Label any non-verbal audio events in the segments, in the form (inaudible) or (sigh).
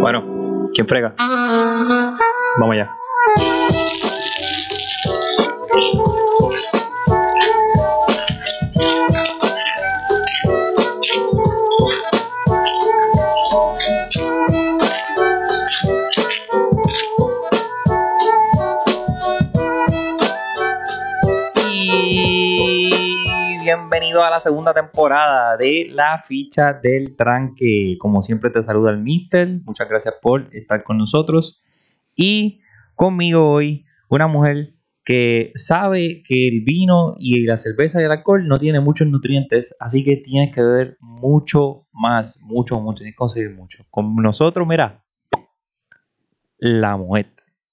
Bueno, ¿quién frega? Vamos allá. Bienvenido a la segunda temporada de La Ficha del Tranque. Como siempre te saluda el Mister. Muchas gracias por estar con nosotros. Y conmigo hoy una mujer que sabe que el vino y la cerveza y el alcohol no tiene muchos nutrientes, así que tienes que beber mucho más, mucho, mucho, tienes que conseguir mucho. Con nosotros, mira, la mujer,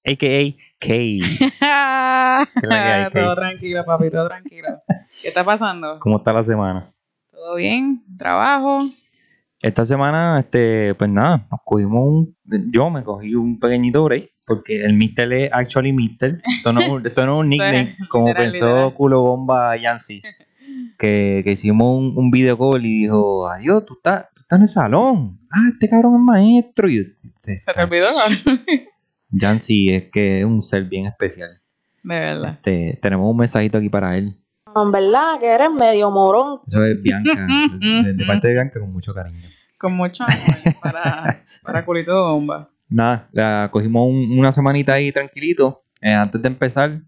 a.k.a. Kay. (laughs) Todo tranquilo, papi, todo tranquilo. (laughs) ¿Qué está pasando? ¿Cómo está la semana? ¿Todo bien? ¿Trabajo? Esta semana, este, pues nada, nos cogimos un. Yo me cogí un pequeñito break, porque el Mister es actually Mister. Esto no, es un- esto no es un (laughs) nickname, como literal, pensó literal. culo bomba Yancy. (laughs) Que, que hicimos un, un video call y dijo: Adiós, tú estás, tú estás en el salón. Ah, este cabrón es maestro. Y este, ¿Se te olvidó? De (laughs) Yancy es que es un ser bien especial. verdad. Este, tenemos un mensajito aquí para él. En verdad que eres medio morón. Eso es Bianca, (laughs) de, de parte de Bianca con mucho cariño. Con mucho amor para, para culito de bomba. Nada, la cogimos un- una semanita ahí tranquilito. Eh, antes de empezar,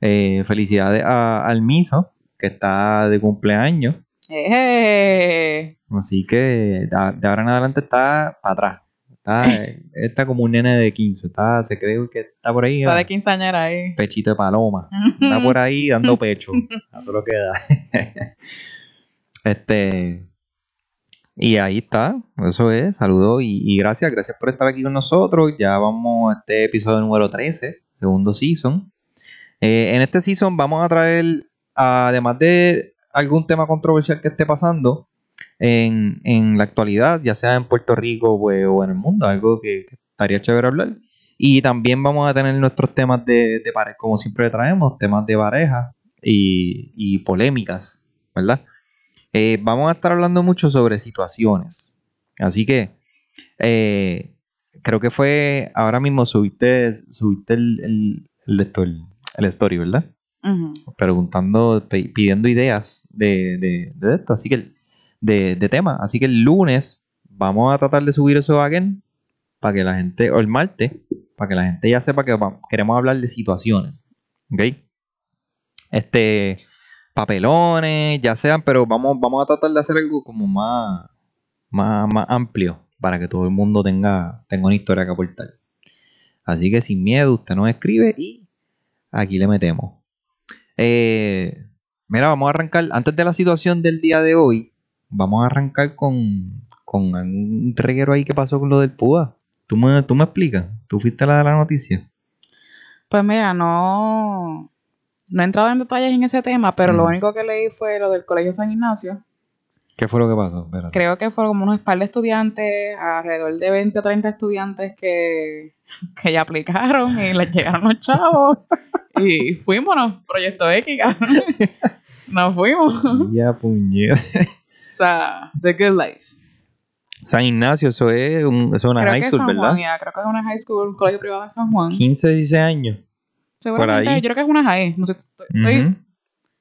eh, felicidades a- al Miso, que está de cumpleaños. ¡Eh! Así que de, de ahora en adelante está para atrás. Está, (laughs) está como un nene de 15. Está, se cree que está por ahí. Está ah, de quinceañera ahí. pechito de paloma. (laughs) Está por ahí dando (laughs) pecho. A todo lo que da. este. Y ahí está. Eso es. Saludos y, y gracias. Gracias por estar aquí con nosotros. Ya vamos a este episodio número 13, segundo season. Eh, en este season vamos a traer, además de algún tema controversial que esté pasando en, en la actualidad, ya sea en Puerto Rico pues, o en el mundo, algo que, que estaría chévere hablar. Y también vamos a tener nuestros temas de, de pareja, como siempre traemos, temas de pareja y, y polémicas, ¿verdad? Eh, vamos a estar hablando mucho sobre situaciones. Así que eh, creo que fue ahora mismo subiste, subiste el, el, el, el- el story, ¿verdad? Preguntando, pidiendo ideas de, de, de esto, así que de, de tema. Así que el lunes vamos a tratar de subir eso again para que la gente, o el martes, para que la gente ya sepa que queremos hablar de situaciones. ¿Ok? Este, papelones, ya sean, pero vamos, vamos a tratar de hacer algo como más, más, más amplio para que todo el mundo tenga, tenga una historia que aportar. Así que sin miedo, usted nos escribe y aquí le metemos. Eh, mira, vamos a arrancar, antes de la situación del día de hoy, vamos a arrancar con, con un reguero ahí que pasó con lo del PUA. ¿Tú me, tú me explicas? ¿Tú fuiste la de la noticia? Pues mira, no, no he entrado en detalles en ese tema, pero lo Ujú. único que leí fue lo del Colegio San Ignacio. ¿Qué fue lo que pasó? Espérate. Creo que fueron como unos par de estudiantes, alrededor de 20 o 30 estudiantes que, (laughs) que ya aplicaron y les llegaron los chavos. (laughs) y fuímonos, Proyecto X. (laughs) Nos fuimos. Ya, puñeta. Sea, The Good Life. San Ignacio, eso es, un- eso es una creo high que es school, San ¿verdad? Juan, ya, creo que es una high school, un colegio privado de San Juan. 15, 16 años. Seguramente, ahí. yo creo que es una high. No sé, estoy, estoy Ujú.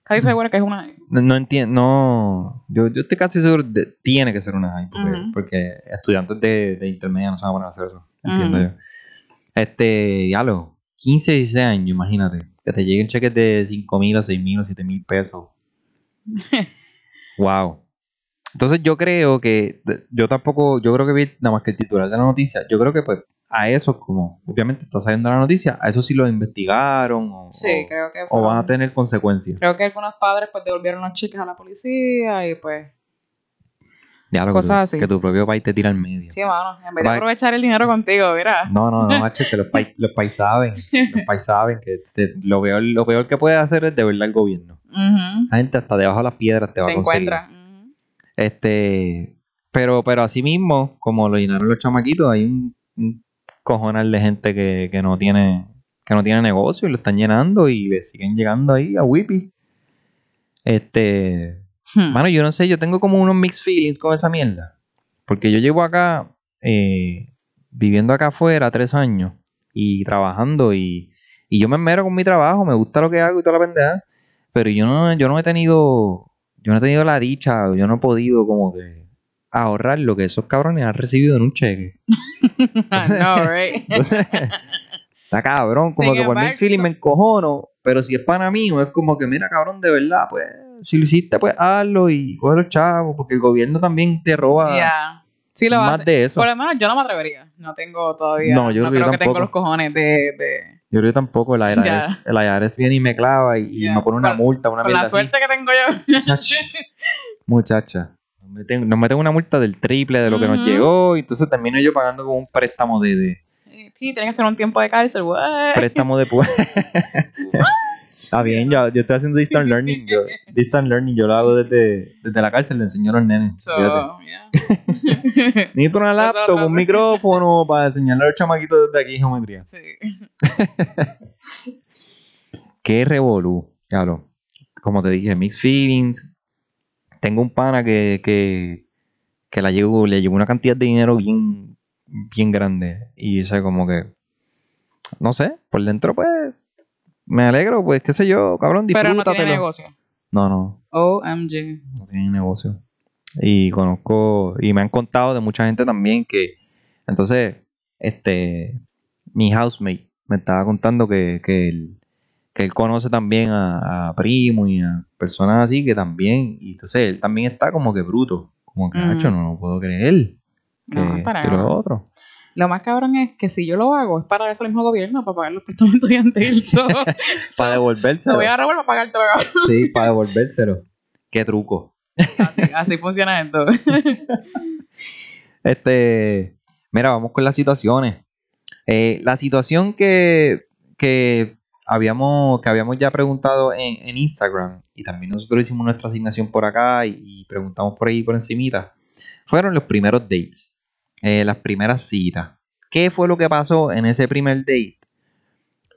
casi segura que es una high. No, no entiendo, no. Yo, yo estoy casi seguro de tiene que ser una high, porque, Ujú. porque estudiantes de, de intermedia no se van a poner a hacer eso. Entiendo Ujú. yo. Este, ya lo, 15, 16 años, imagínate. Que te lleguen cheques de 5 mil o 6 mil o 7 mil pesos. (laughs) wow. Entonces yo creo que, yo tampoco, yo creo que vi nada más que el titular de la noticia, yo creo que pues a eso como, obviamente está saliendo la noticia, a eso sí lo investigaron o, Sí, o- creo que o van a tener consecuencias. Creo que algunos padres pues devolvieron las chicas a la policía y pues... Ya lo que, Cosas tu, así. que tu propio país te tira al medio. Sí, mano, en vez de Va- aprovechar el dinero contigo, mira. No, no, no, macho, que los países los país saben, los país saben que te- lo, peor, lo peor que puedes hacer es deberle al gobierno. (laughs) Ujú. La gente hasta debajo de las piedras te va Se a conseguir. encuentra. Ujú. Este, pero, pero así mismo, como lo llenaron los chamaquitos, hay un, un cojonal de gente que, que no tiene, que no tiene negocio y lo están llenando y le siguen llegando ahí a Whippy. Este, Hmm. mano, yo no sé, yo tengo como unos mixed feelings con esa mierda. Porque yo llevo acá eh, viviendo acá afuera tres años y trabajando y, y yo me esmero con mi trabajo, me gusta lo que hago y toda la pendeja, pero yo no, yo no he tenido, yo no he tenido la dicha, yo no he podido como que ahorrar lo que esos cabrones han recibido en un cheque. (laughs) no, right. (laughs) Entonces, está cabrón, como Sin que por mix feeling me encojono, pero si es pana mío, es como que, mira, cabrón, de verdad, pues, si lo hiciste, pues hazlo y coge los chavos, porque el gobierno también te roba Yeah. Sí lo más hace. de eso. Por lo menos yo no me atrevería. No tengo todavía. No, yo creo que creo que tengo tampoco. los cojones de. de Yo creo que tampoco el IRS, el IRS viene y me clava y, me pone una Con- multa, una con la así. suerte que tengo yo. Chach. Muchacha, nos meten, nos meten una multa del triple de lo que nos llegó y entonces termino yo pagando con un préstamo de, de sí, tienes que hacer un tiempo de cárcel. what? préstamo de (laughs) Está bien, yo, yo estoy haciendo distant (laughs) learning. Yo, distant learning yo lo hago desde, desde la cárcel, le enseño a los nenes. So, fíjate. yeah. (laughs) Necesito una laptop, un micrófono para enseñarle a los chamaquitos desde aquí geometría. sí. (laughs) Qué revolú, claro. Como te dije, mixed feelings. Tengo un pana que, que, que la llevo, le llevó una cantidad de dinero bien, bien grande. Y ese como que, no sé, por dentro pues, me alegro, pues qué sé yo, cabrón, Pero no tiene disfrútatelo. negocio. No, no, OMG. no tiene negocio. Y conozco, y me han contado de mucha gente también que, entonces, este, mi housemate me estaba contando que, que él, que él conoce también a, a primos y a personas así que también, y entonces él también está como que bruto, como que. "Hacho, no lo puedo creer. Que, No, para otro. Lo más cabrón es que si yo lo hago es para eso el mismo gobierno, para pagar los préstamos estudiantiles. (laughs) So, Para devolvérselo. Lo voy a robar para pagarte cabrón. Sí, para devolvérselo. Qué truco. Así, así funciona esto. (laughs) Este, mira, vamos con las situaciones. Eh, la situación que, que habíamos, que habíamos ya preguntado en, en Instagram, y también nosotros hicimos nuestra asignación por acá y, y preguntamos por ahí por encimita, fueron los primeros dates, eh, las primeras citas. ¿Qué fue lo que pasó en ese primer date?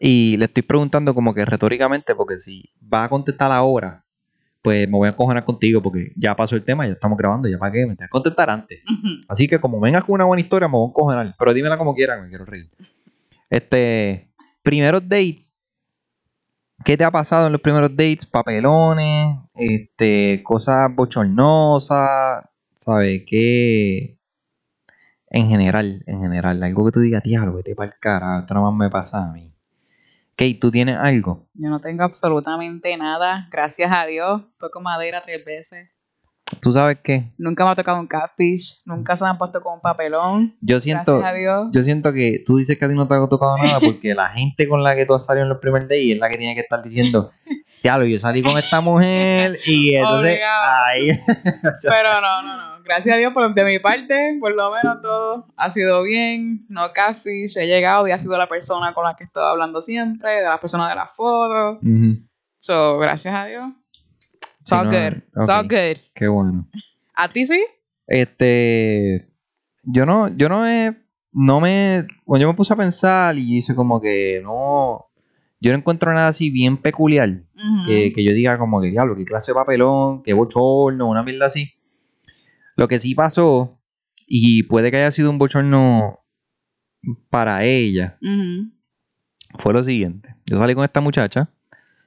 Y le estoy preguntando como que retóricamente, porque si vas a contestar ahora, pues me voy a cojonar contigo porque ya pasó el tema, ya estamos grabando, ya para qué, me tienes que contestar antes. Así que como vengas con una buena historia, me voy a encojonar. Pero dímela como quieras, me quiero reír. Este, primeros dates. ¿Qué te ha pasado en los primeros dates? Papelones, este, cosas bochornosas, ¿sabes? ¿Qué? En general, en general, algo que tú digas, diablo, vete para el carajo, esto nomás me pasa a mí. Kate, ¿tú tienes algo? Yo no tengo absolutamente nada. Gracias a Dios. Toco madera tres veces. ¿Tú sabes qué? Nunca me ha tocado un catfish. Nunca se me han puesto con un papelón. Yo siento, Gracias a Dios. yo siento que tú dices que a ti no te ha tocado nada (laughs) porque la gente con la que tú has salido en los primeros days es la que tiene que estar diciendo, diablo, yo salí con esta mujer y (laughs) entonces, ay, (laughs) Pero no, no, no. Gracias a Dios, por, de mi parte, por lo menos todo ha sido bien. No catfish. He llegado y ha sido la persona con la que he estado hablando siempre. De las personas de las fotos. Ujú, So, gracias a Dios. It's all good. It's all good. qué bueno. ¿A ti sí? Este, yo no, yo no he, no me, cuando yo me puse a pensar y hice como que no, yo no encuentro nada así bien peculiar. Que, que yo diga como que diablo, qué clase de papelón, qué bochorno, una mierda así. Lo que sí pasó, y puede que haya sido un bochorno para ella, fue lo siguiente. Yo salí con esta muchacha.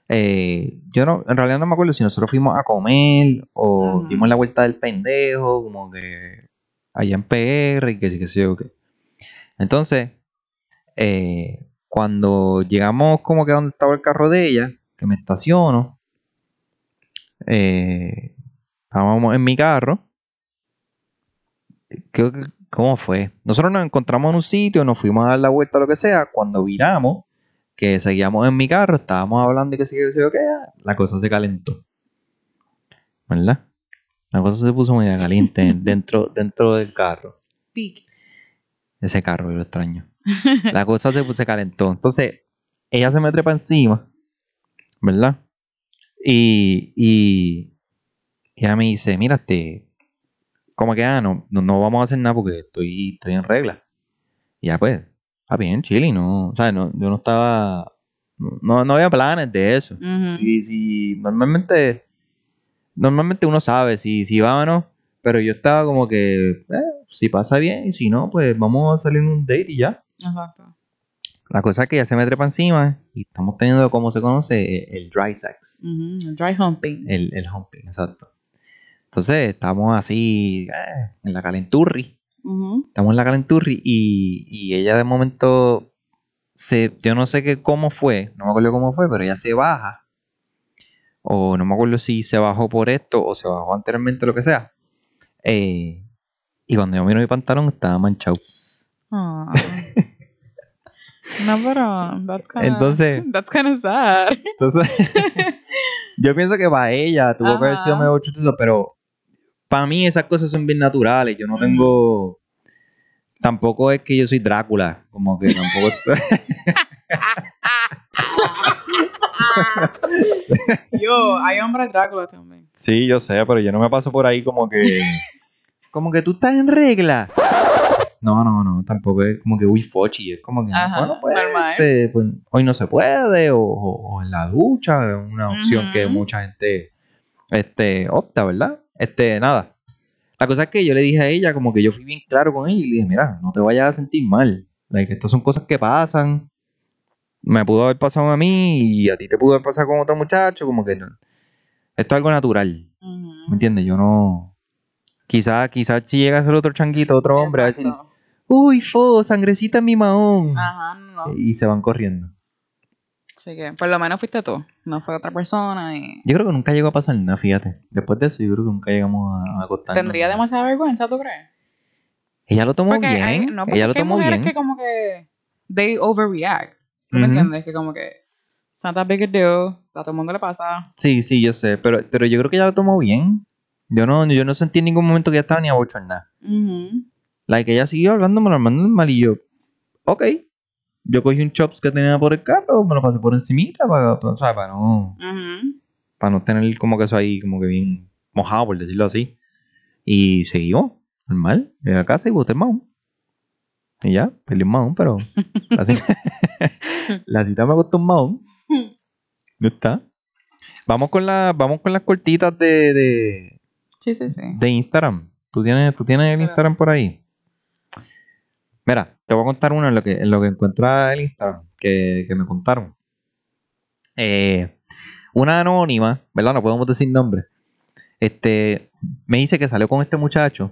Eh, yo no, en realidad no me acuerdo si nosotros fuimos a comer o dimos la vuelta del pendejo, como que allá en PR y que sí, que sí, o qué. Entonces, eh, cuando llegamos como que a donde estaba el carro de ella, que me estaciono, eh, estábamos en mi carro. Creo que- ¿Cómo fue? Nosotros nos encontramos en un sitio, nos fuimos a dar la vuelta, lo que sea. Cuando viramos, que seguíamos en mi carro, estábamos hablando y que sí, que sí, o qué, la cosa se calentó. ¿Verdad? La cosa se puso media caliente (laughs) dentro, dentro del carro. Pique. Ese carro, yo lo extraño. (laughs) La cosa se, se calentó. Entonces, ella se me trepa encima, ¿verdad? Y, y, y ella me dice, mira, este, como que, ah, no, no, no vamos a hacer nada porque estoy, estoy en regla. Y ya pues, está bien, chile, no, o sea, no, yo no estaba, no, no había planes de eso. Sí, sí, normalmente, normalmente uno sabe si, si va o no, pero yo estaba como que, eh, si pasa bien, y si no, pues vamos a salir en un date y ya. Exacto. La cosa es que ella se me trepa encima y estamos teniendo, como se conoce, el, el dry sex. El Dry humping. El, el humping, exacto. Entonces, estamos así, eh, en la calenturri. Estamos en la calenturri y, y ella de momento se, yo no sé qué, cómo fue, no me acuerdo cómo fue, pero ella se baja. O no me acuerdo si se bajó por esto o se bajó anteriormente, lo que sea. Eh, y cuando yo miro mi pantalón estaba manchado. Ah. (laughs) no, pero that's kinda, Entonces- that's kinda sad. Entonces, (laughs) yo pienso que para ella tuvo que haber sido medio chutoso, pero para mí esas cosas son bien naturales. Yo no Ujú. tengo. Tampoco es que yo soy Drácula, como que tampoco. (laughs) Yo, hay hombres Drácula también. sí, yo sé, pero yo no me paso por ahí como que. Como que tú estás en regla. No, no, no, tampoco es como que uy fochi, es como que Ajá, pues, normal. este, pues, hoy no se puede, o, o- o en la ducha, es una opción que mucha gente este, opta, ¿verdad? Este, nada. La cosa es que yo le dije a ella, como que yo fui bien claro con ella y le dije, mira, no te vayas a sentir mal. Like, estas son cosas que pasan. Me pudo haber pasado a mí y a ti te pudo haber pasado con otro muchacho, como que no. Esto es algo natural, ¿me entiendes? Yo no... Quizás quizás si llega a ser otro changuito, otro hombre, a decir, Exacto. uy, fo, sangrecita en mi mahón. Ajá, no. Y se van corriendo. Así que, por lo menos fuiste tú, no fue otra persona y... Yo creo que nunca llegó a pasar nada, fíjate. Después de eso, yo creo que nunca llegamos a, a acostarnos. Tendría demasiada vergüenza, ¿tú crees? Ella lo tomó Porque bien. hay, no, porque ella lo hay tomó mujeres bien. que como que they overreact. ¿Tú me Ujú. entiendes? Que como que it's not that big a deal, a todo el mundo le pasa. Sí, sí, yo sé. Pero, pero yo creo que ella lo tomó bien. Yo no, yo no sentí en ningún momento que ella estaba ni abochornada. Ujú. Like, ella siguió hablando normal, normal. Y yo, ok. Yo cogí un chops que tenía por el carro, me lo pasé por encimita para, para, para no, para no tener como que eso ahí como que bien mojado, por decirlo así. Y seguimos, normal. Llegué a casa y boté el mahón. Y ya, perdí un mahón, pero (laughs) la cita, la cita me costó un mahón. ¿No está? Vamos con, la, vamos con las cortitas de, de, Sí, sí, sí. de Instagram. ¿Tú tienes, ¿Tú tienes el. Instagram por ahí? Mira, te voy a contar uno en lo que, en lo que encuentra el Instagram que, me contaron. Eh, una anónima, ¿verdad? No podemos decir nombre. Este, me dice que salió con este muchacho.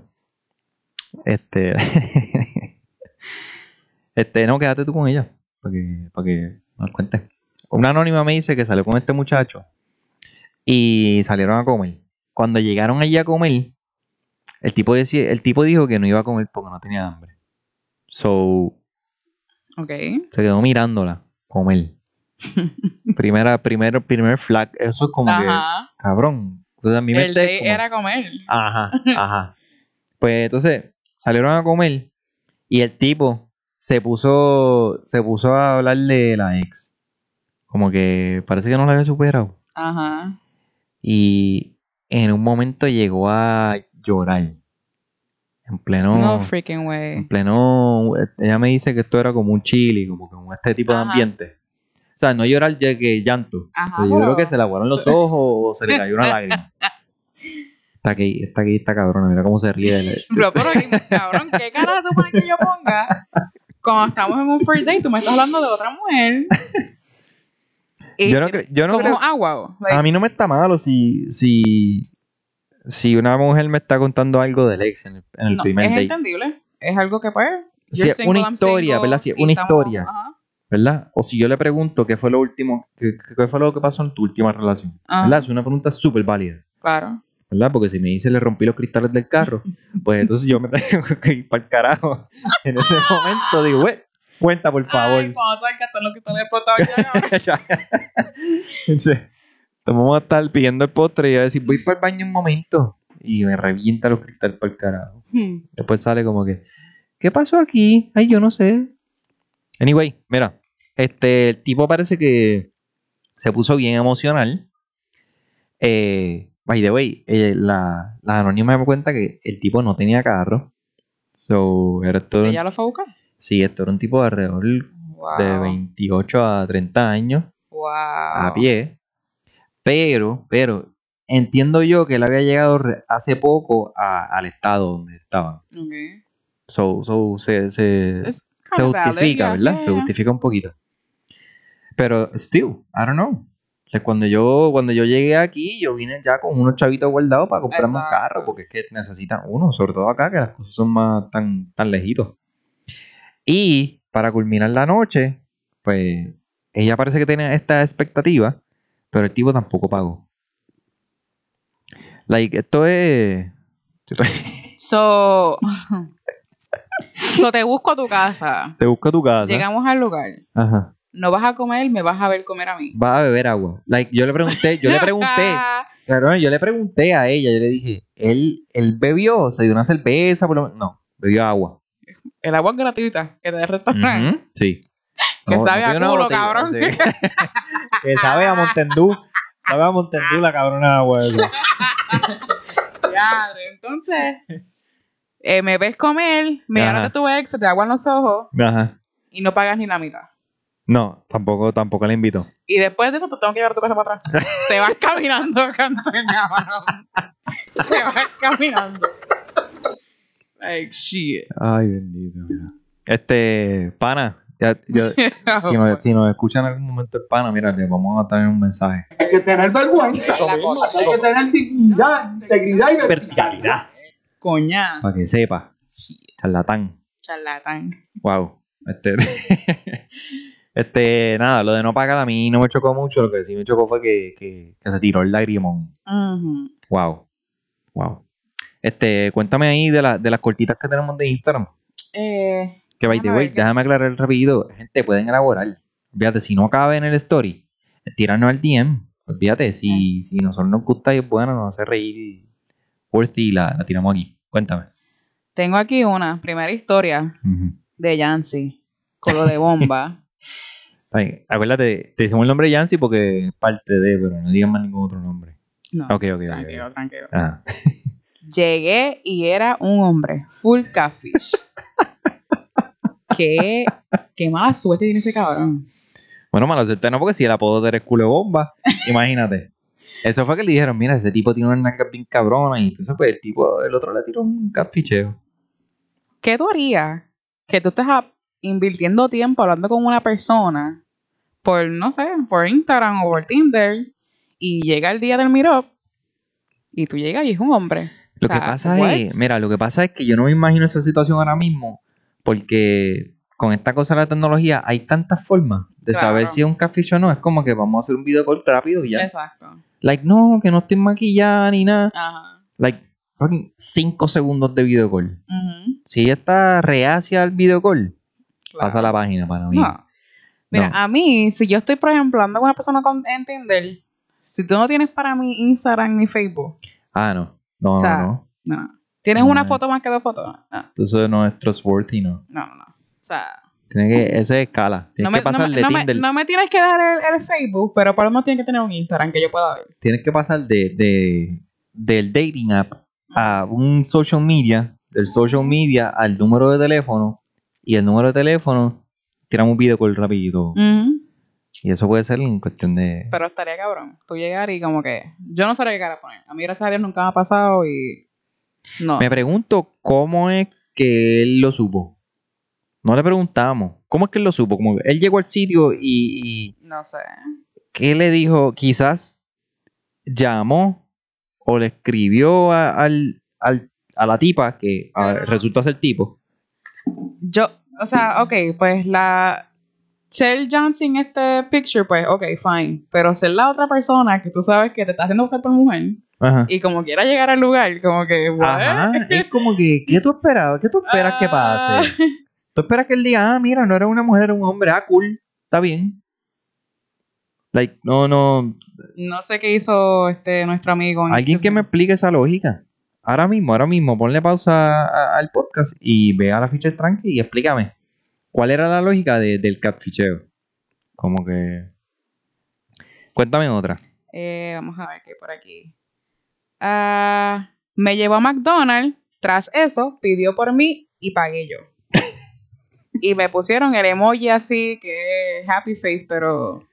Este, (laughs) este, no, quédate tú con ella, para que, para que nos cuentes. Una anónima me dice que salió con este muchacho y salieron a comer. Cuando llegaron allí a comer, el tipo, decía, el tipo dijo que no iba a comer porque no tenía hambre. So, Ok. se quedó mirándola comer. (laughs) Primera, primer, primer flag. Eso es como que, cabrón. Sea, a mi El date como- era comer. Ajá, (laughs) ajá. Pues entonces salieron a comer y el tipo se puso, se puso a hablar de la ex. Como que parece que no la había superado. Ajá. Y en un momento llegó a llorar. En pleno. No freaking en way. pleno. Ella me dice que esto era como un chili, como que un- este tipo de ambiente. O sea, no llorar ya que llanto. Ajá, Pero yo pero- creo que se le aguaron los ojos o se le cayó una lágrima. (laughs) Está aquí, está aquí, está cabrona, mira cómo se ríe. de- Bro, pero cabrón, ¿qué cara tú pones que yo ponga? Cuando estamos en un first date, tú me estás hablando de otra mujer. (laughs) Yo no, cre- yo no como, creo. wow. Like, A mí no me está malo si, si, si una mujer me está contando algo del ex en el, en el no, primer es date. entendible. Es algo que pues. Es una historia, ¿verdad? Es y una estamos- historia. Ajá. ¿Verdad? O si yo le pregunto qué fue lo último, qué, qué fue lo que pasó en tu última relación. Ajá. ¿Verdad? Es una pregunta súper válida. Claro. ¿Verdad? Porque si me dice le rompí los cristales del carro, (laughs) pues entonces yo me tengo que ir para el carajo. (laughs) En ese momento digo, güey, cuenta por favor. Ay, que ya. (laughs) Entonces, vamos a estar pidiendo el postre y a decir, voy para el baño un momento. Y me revienta los cristales para el carajo. Hmm. Después sale como que, ¿qué pasó aquí? Ay, yo no sé. Anyway, mira, este, el tipo parece que se puso bien emocional. Eh, by the way, eh, la, la anónima me cuenta que el tipo no tenía carro. So, era todo, ¿Ella lo fue a buscar? sí, esto era un tipo de alrededor Wow. de 28 a 30 años Wow. a pie. Pero, pero, entiendo yo que él había llegado hace poco a- al estado donde estaban. Ok. So, so, se, se, valid, justifica, ¿verdad? yeah, Se yeah. justifica un poquito. Pero, still, I don't know. Cuando yo, cuando yo llegué aquí, yo vine ya con unos chavitos guardados para comprarme un carro, porque es que necesitan uno, sobre todo acá, que las cosas son más tan, tan lejitos. Y para culminar la noche, pues ella parece que tenía esta expectativa, pero el tipo tampoco pagó. Like, esto es. (laughs) So, so te busco a tu casa. Te busco a tu casa. Llegamos al lugar. Ajá. No vas a comer, me vas a ver comer a mí. Vas a beber agua. Like, yo le pregunté, yo le pregunté, (laughs) claro, yo le pregunté a ella, yo le dije, él, él bebió, se dio una cerveza, por lo menos. No, bebió agua. El agua es gratuita que te da el restaurante. Sí. (laughs) Que sabe a pidió una culo, botella, cabrón. sí. (laughs) que sabe a Montendú. Sabe a Montendú la cabrona agua esa. (laughs) Ya, entonces, eh, me ves comer, me hablas de tu ex, se te aguan los ojos Ajá. y no pagas ni la mitad. No, tampoco, tampoco la invito. Y después de eso te tengo que llevar a tu casa para atrás. te vas caminando, canto de cabrón. Te vas caminando. Like, shit. Ay, bendito. mira. Este, pana, ya, (laughs) ya- si, nos, si nos escuchan en algún momento el pana, mira, le vamos a traer un mensaje. Hay que tener vergüenza. Hay que tener dignidad, integridad y verticalidad. Coñazo. Para que sepa. Charlatán. Charlatán. Wow. Este, (laughs) este, nada, lo de no pagar a mí no me chocó mucho. Lo que sí me chocó fue que, que, que se tiró el lagrimón. Ujú. Wow. Wow. Este, cuéntame ahí de, la- de las cortitas que tenemos de Instagram. Eh, Que by the way, déjame aclarar rápido. Gente, pueden elaborar. Fíjate, si no cabe en el story, tíranos al DM. Olvídate, si, si nosotros nos gusta y es buena, nos hace reír. Worthy y la, la tiramos aquí. Cuéntame. tengo aquí una primera historia de Yancy con lo de bomba. (laughs) Ay, acuérdate, te decimos el nombre de Yancy porque es parte de, pero no digan más ningún otro nombre. No, Ok, ok, ok. tranquilo, tranquilo. Ah. (laughs) Llegué y era un hombre, full catfish. (laughs) qué, qué mala suerte tiene ese cabrón. Bueno, malo suerte no, porque si el apodo de eres culo de bomba, imagínate. Eso fue que le dijeron, mira, ese tipo tiene una nalgas bien cabrona y entonces pues el tipo, el otro le tiró un catficheo. ¿Qué tú harías que tú estés invirtiendo tiempo hablando con una persona por, no sé, por Instagram o por Tinder y llega el día del meetup y tú llegas y es un hombre? Lo O sea, que pasa what? es, mira, lo que pasa es que yo no me imagino esa situación ahora mismo porque con esta cosa de la tecnología hay tantas formas de Claro. saber si es un catfish o no. Es como que vamos a hacer un video call rápido y ya. Exacto. Like, no, que no estoy maquillada ni nada. Ajá. Like, fucking 5 segundos de video call. Si ella está reacia al video call, claro. pasa la página para mí. No. Mira, No. a mí, si yo estoy, por ejemplo, hablando con una persona con, en Tinder, si tú no tienes para mí Instagram ni Facebook, Ah, no. No, O sea, no, no. no. ¿Tienes No, una eh. foto más que dos fotos? No, Entonces no es trustworthy, no. no, no. no. O sea, Tiene que, ese es escala. Tienes no me, que pasar no, de no me- no me tienes que dar el, el Facebook, pero por lo menos tienes que tener un Instagram que yo pueda ver. Tienes que pasar de, de, del dating app a un social media, del social media al número de teléfono, y el número de teléfono, tiramos un video call rapidito. Ujú. Y eso puede ser en cuestión de... Pero estaría cabrón. Tú llegar y como que. Yo no sabría qué cara poner. A mí, gracias a Dios, nunca me ha pasado y. No. Me pregunto cómo es que él lo supo. No le preguntamos. ¿Cómo es que él lo supo? Como él llegó al sitio y, y No sé. ¿qué le dijo? Quizás llamó o le escribió a, al, al- a la tipa que a- Ajá. resulta ser tipo. Yo, o sea, ok, pues la. Ser Johnson en este picture, pues, ok, fine. Pero ser la otra persona que tú sabes que te está haciendo pasar por mujer Ajá. y como quiera llegar al lugar, como que, what? Ajá. Es como que, ¿qué tú esperas? ¿Qué tú esperas que pase? Ah, Tú esperas que él diga, ah, mira, no era una mujer, era un hombre, ah, cool, está bien. Like, no, no, No sé qué hizo este nuestro amigo. en Alguien este que me explique esa lógica. Ahora mismo, ahora mismo, ponle pausa a- al podcast y ve a la ficha tranqui y explícame. ¿Cuál era la lógica de- del catficheo? Como que. Cuéntame otra. Eh, vamos a ver qué hay por aquí. Ah, me llevó a McDonald's. Tras eso, pidió por mí y pagué yo. (laughs) y me pusieron el emoji así, que es happy face, pero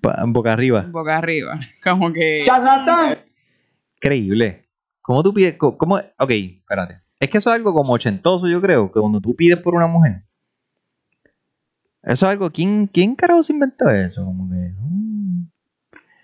Pa- boca arriba. boca arriba. Como que. ¡Charlatán! Increíble. ¿Cómo tú pides? ¿Cómo? Ok, espérate. Es que eso es algo como ochentoso, yo creo, que cuando tú pides por una mujer. Eso es algo. ¿Quién, quién carajo se inventó eso? Como que.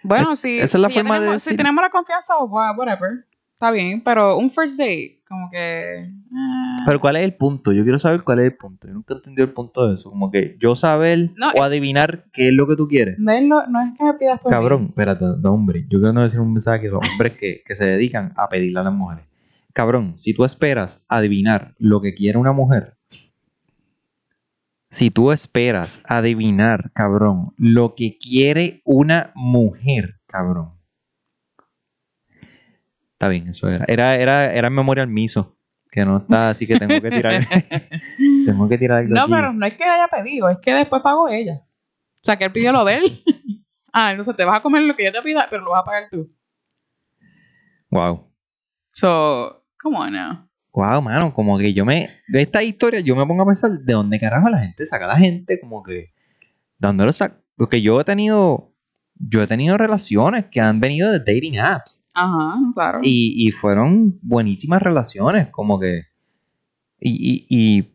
Bueno, si, esa es la si de tenemos, si decir- tenemos la confianza, o wha- whatever, está bien, pero un first date, como que... ah, Pero ¿cuál es el punto? Yo quiero saber cuál es el punto. Yo nunca he entendido el punto de eso. Como que yo saber No, o adivinar qué es lo que tú quieres. no, es lo- no es que me pidas por mí. Cabrón, espérate, no, hombre. Yo quiero decir un mensaje a los hombres que, que se dedican a pedirle a las mujeres. Cabrón, si tú esperas adivinar lo que quiere una mujer, si tú esperas adivinar, cabrón, lo que quiere una mujer, cabrón. Está bien, eso era. Era, era, era memorial miso, que no está, así que tengo que tirar. (laughs) tengo que tirar algo No, aquí. pero no es que haya pedido, es que después pagó ella. O sea, que él pidió lo de él. (laughs) ah, entonces te vas a comer lo que yo te pida, pero lo vas a pagar tú. Wow. So, come on now. Wow, mano, como que yo me. De esta historia, yo me pongo a pensar de dónde carajo la gente saca a la gente, como que. Dándole sac. Porque yo he tenido. Yo he tenido relaciones que han venido de dating apps. Ajá, claro. Y, y fueron buenísimas relaciones, como que. Y, y, y.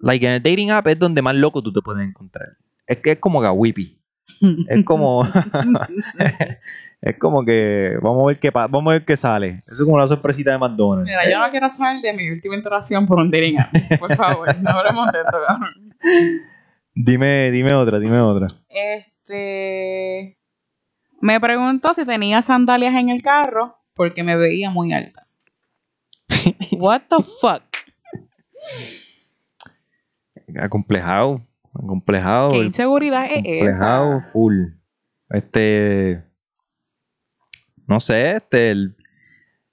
Like en el dating app es donde más loco tú te puedes encontrar. Es que es como Gawipi. Es como. (laughs) (laughs) es como que. Vamos a ver qué vamos a ver qué sale. Eso es como la sorpresita de McDonald's. Mira, yo no quiero saber de mi última interacción por un app. Por favor, (laughs) no hablemos de esto, cabrón. Dime, dime otra, dime otra. Este. Me preguntó si tenía sandalias en el carro porque me veía muy alta. (laughs) What the fuck? Acomplejado. Acomplejado. ¿Qué inseguridad es Acomplejado esa? full. Este. No sé, este. el-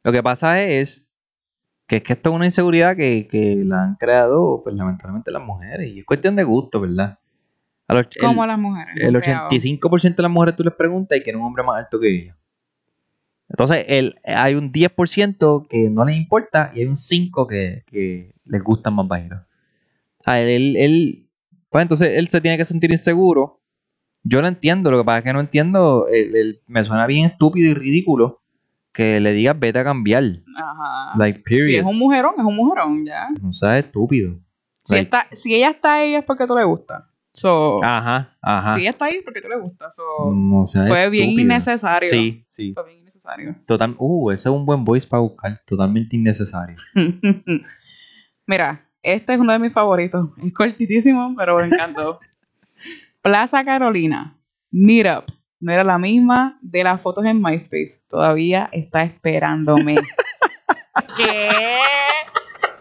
lo que pasa es que es que esto es una inseguridad que, que la han creado, pues lamentablemente las mujeres. Y es cuestión de gusto, ¿verdad? A los- el- Como las mujeres. El no creo. 85% de las mujeres tú les preguntas y quieren un hombre más alto que ella. Entonces, el, hay un 10% que no les importa y hay un 5% que, que les gustan más bajitos. A él, él, él- pues entonces él se tiene que sentir inseguro. Yo lo entiendo, lo que pasa es que no entiendo, el- el- me suena bien estúpido y ridículo que le digas vete a cambiar. Ajá. Like, Si period. es un mujerón, es un mujerón, ya. No seas estúpido. Si, Like, está, si ella está ahí es porque tú le gusta. So, Ajá, ajá. si ella está ahí es porque tú le gusta. So, No seas fue bien innecesario. Sí, sí. Fue bien innecesario. Total, uh, ese es un buen voice para buscar. Totalmente innecesario. (laughs) Mira, este es uno de mis favoritos. Es cortitísimo, pero me encantó. (laughs) Plaza Carolina. Meetup. No era la misma de las fotos en MySpace. Todavía está esperándome. (laughs) ¿Qué?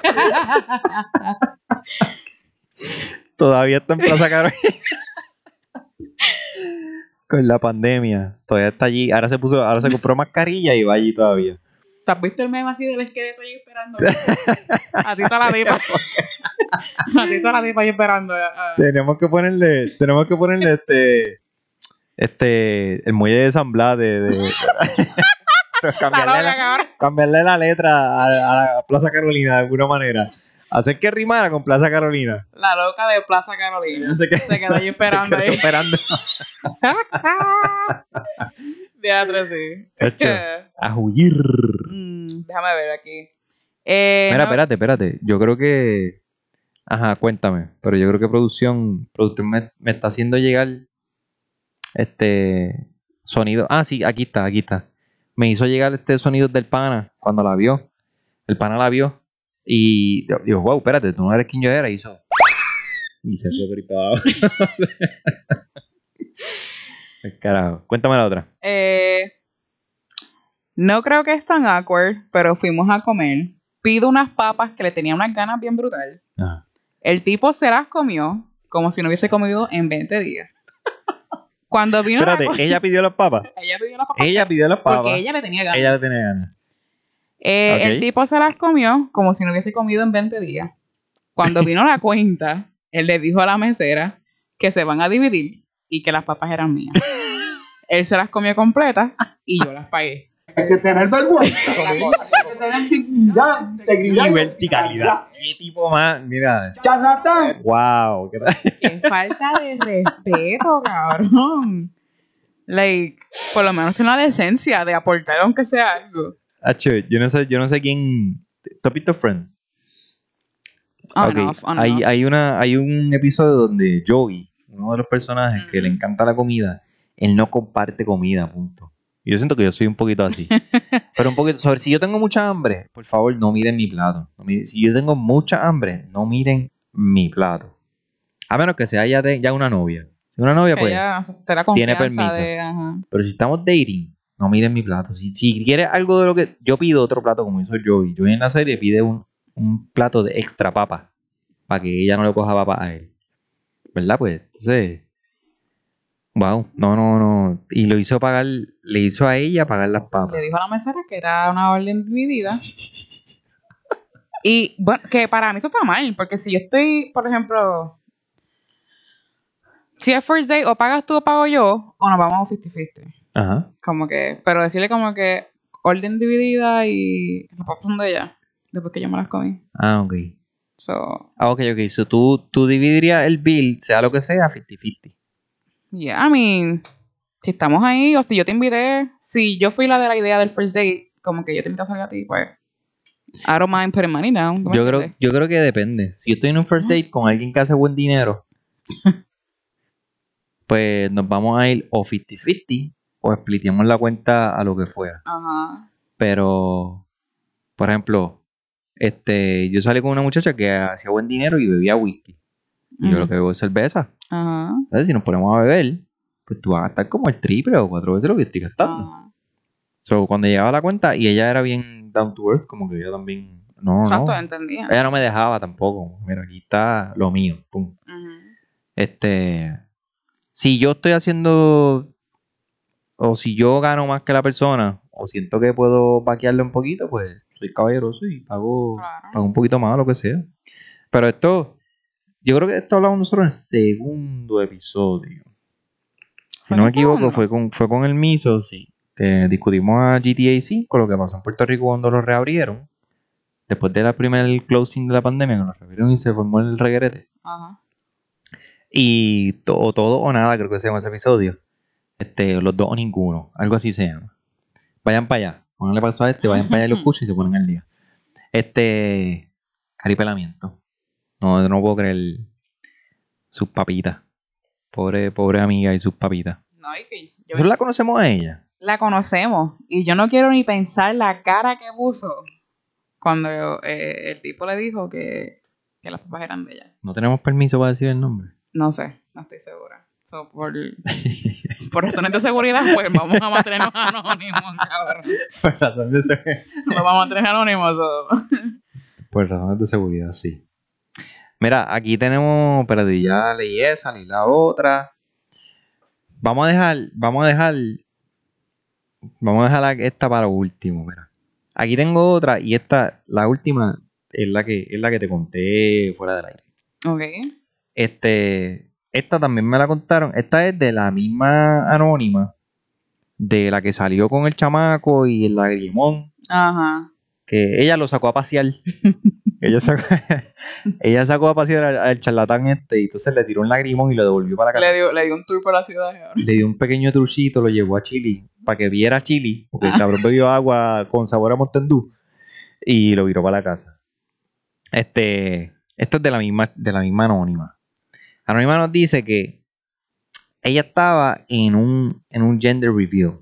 (laughs) Todavía está en Plaza Carolina. (laughs) Con la pandemia. Todavía está allí. Ahora se puso, ahora se compró mascarilla y va allí todavía. ¿Te has visto el meme así del esqueleto ahí esperando? Así está la tipa. (laughs) Así está la tipa ahí esperando. ah. Tenemos que ponerle, tenemos que ponerle este, este, el muelle de San Blas de, de- (laughs) cambiarle, la, cabrón. cambiarle la letra a, a la Plaza Carolina de alguna manera. Hacer que rimara con Plaza Carolina. La loca de Plaza Carolina. Sé qué- Se quedó ahí (laughs) esperando se quedó ahí. esperando. Teatro, sí. Hecho, a huir. Mm, déjame ver aquí. Eh, Mira, no- espérate, espérate. Yo creo que. Ajá, cuéntame. Pero yo creo que producción. Producción me, me está haciendo llegar. Este. Sonido. Ah, sí, aquí está, aquí está. Me hizo llegar este sonido del pana cuando la vio. El pana la vio. Y digo, wow, espérate, tú no eres quien yo era. Y hizo. Y se fue. (laughs) El Carajo. Cuéntame la otra. Eh, no creo que es tan awkward, pero fuimos a comer. Pido unas papas que le tenía unas ganas bien brutal. Ajá. El tipo se las comió como si no hubiese comido en 20 días. Cuando vino la Espérate, co- (laughs) ella pidió las papas. ella pidió las papas Ella pidió las papas. porque ella le tenía ganas. Ella le tenía ganas. Eh. El tipo se las comió como si no hubiese comido en 20 días. Cuando vino la cuenta, él le dijo a la mesera que se van a dividir y que las papas eran mías. (laughs) él se las comió completas y yo las pagué. Hay que tener vergüenza. Hay que tener dignidad, integridad Y verticalidad. ¿Qué tipo más? Mira. Charlatán. Wow. (laughs) ¿qué falta de respeto, cabrón. Like, por lo menos tiene la decencia de aportar aunque sea algo. Hacho, yo no sé, yo no sé quién. ¿Tú has visto Friends? On Ok, and off, on and hay, off. hay, una, hay un episodio donde Joey, uno de los personajes que le encanta la comida, él no comparte comida, punto. Y yo siento que yo soy un poquito así. (laughs) Pero un poquito, sobre si yo tengo mucha hambre, por favor no miren mi plato. No miren- si yo tengo mucha hambre, no miren mi plato. A menos que sea ya, de, ya una novia. Si una novia, Que pues. te la tiene permiso. de. Pero si estamos dating, no miren mi plato. Si, si quieres algo de lo que. Yo pido otro plato como hizo Joey. Joey en la serie pide un, un plato de extra papa. Para que ella no le coja papa a él. ¿Verdad? Pues, entonces. Wow, no, no, no. Y lo hizo pagar. Le hizo a ella pagar las papas. Le dijo a la mesera que era una orden dividida. Y bueno, que para mí eso está mal, porque si yo estoy, por ejemplo, si es first date, o pagas tú o pago yo, o nos vamos 50-50. Ajá. Como que, pero decirle como que orden dividida y las papas son de ella, después que yo me las comí. Ah, ok. So, Ah, ok, ok. So, tú, tú dividirías el bill, sea lo que sea, 50-50. Yeah, I mean, si estamos ahí, o si yo te invité, si yo fui la de la idea del first date, como que yo te invité a salir a ti, pues, I don't mind putting money down. ¿tú me Yo creo, entiendes? yo creo que depende. Si yo estoy en un first date con alguien que hace buen dinero, (laughs) pues nos vamos a ir o 50-50 o spliteamos la cuenta a lo que fuera. Ajá. Pero, por ejemplo, este, yo salí con una muchacha que hacía buen dinero y bebía whisky. Y yo lo que bebo es cerveza. Ajá. Entonces, si nos ponemos a beber, pues tú vas a gastar como el triple o cuatro veces lo que estoy gastando. Ajá. So, cuando llegaba la cuenta, y ella era bien down to earth, como que ella también. No, no, Exacto, no. entendía. Ella no me dejaba tampoco. Mira, aquí está lo mío. Pum. Este. Si yo estoy haciendo. O si yo gano más que la persona. O siento que puedo vaquearle un poquito, pues soy caballeroso y pago, Claro. pago un poquito más, lo que sea. Pero esto. Yo creo que esto hablamos nosotros en el segundo episodio. Si ¿Fue no me equivoco, fue con, fue con el Miso, sí. Que discutimos a GTA 5, lo que pasó en Puerto Rico cuando lo reabrieron. Después de la primer closing de la pandemia, que lo reabrieron y se formó el reguerete. Ajá. Y to- o todo o nada, creo que se llama ese episodio. Este, los dos o ninguno, algo así se llama. Vayan para allá, pónganle paso a este, vayan para allá y lo (laughs) escuchan y se ponen al día. Este, caripelamiento. No, no puedo creer sus papitas. Pobre, pobre amiga y sus papitas. No, y que yo Nosotros la conocemos a ella. la conocemos y yo no quiero ni pensar la cara que puso cuando eh, el tipo le dijo que, que las papas eran de ella. No tenemos permiso para decir el nombre. No sé, no estoy segura. So, por, por razones de seguridad, pues vamos a mantenernos (laughs) anónimos, cabrón. Por razones de, se- Nos vamos a mantener anónimos. so. por razones de seguridad, sí. Mira, aquí tenemos, espérate, ya leí esa, leí la otra. Vamos a dejar, vamos a dejar, vamos a dejar esta para último, mira. Aquí tengo otra y esta, la última, es la que, es la que te conté fuera del aire. Ok. Este, esta también me la contaron. Esta es de la misma anónima, de la que salió con el chamaco y el lagrimón. Ajá. Que ella lo sacó a pasear. (laughs) ella, sacó, (laughs) ella sacó a pasear al, al charlatán este y entonces le tiró un lagrimón y lo devolvió para casa. Le dio, le dio un tour por la ciudad. Le dio un pequeño truchito, lo llevó a Chile para que viera Chile, porque el cabrón bebió agua con sabor a Montendú y lo viró para la casa. Este, esto es de la misma, de la misma anónima. Anónima nos dice que ella estaba en un, en un gender reveal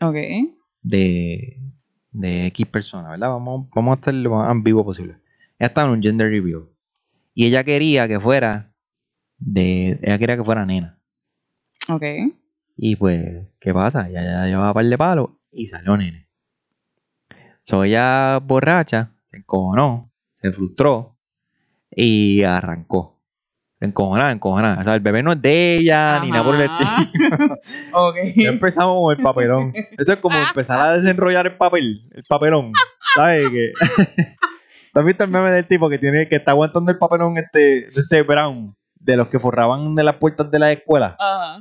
Ok. de, de X persona, ¿verdad? Vamos, vamos a estar lo más ambiguo posible. Ella estaba en un gender reveal. Y ella quería que fuera de. Ella quería que fuera nena. Ok. Y pues, ¿qué pasa? Ella ya llevaba par de palos y salió nene. So ella borracha, se encojonó, se frustró y arrancó. Se encojonaba, encojonaba. O sea, el bebé no es de ella, ni nada por el estilo. (laughs) Ok. Ya empezamos con el papelón. Esto es como empezar a desenrollar el papel, el papelón. ¿Sabes? ¿Tú (laughs) has visto el meme del tipo que tiene que está aguantando el papelón este, este Brown? De los que forraban de las puertas de la escuela. Ajá.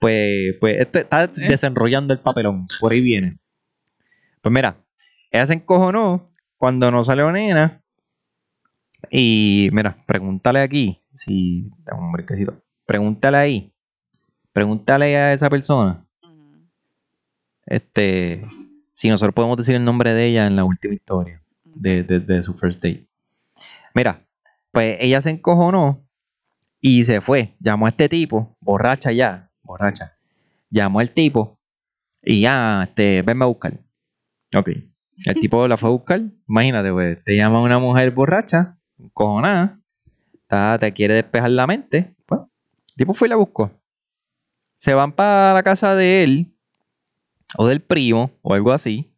Pues, pues este está desenrollando el papelón. Por ahí viene. Pues mira, ella se encojonó cuando no salió nena. Y mira, pregúntale aquí. Si. un brequecito. Pregúntale ahí. Pregúntale a esa persona este, si nosotros podemos decir el nombre de ella en la última historia de, de- de su first date. Mira, Pues ella se encojonó y se fue. Llamó a este tipo, borracha ya, borracha. Llamó al tipo y ya, este, venme a buscar. Ok. El tipo la fue a buscar. Imagínate, pues, te llama una mujer borracha, encojonada, está- te quiere despejar la mente. Pues, el tipo fue y la buscó. Se van para la casa de él, o del primo, o algo así.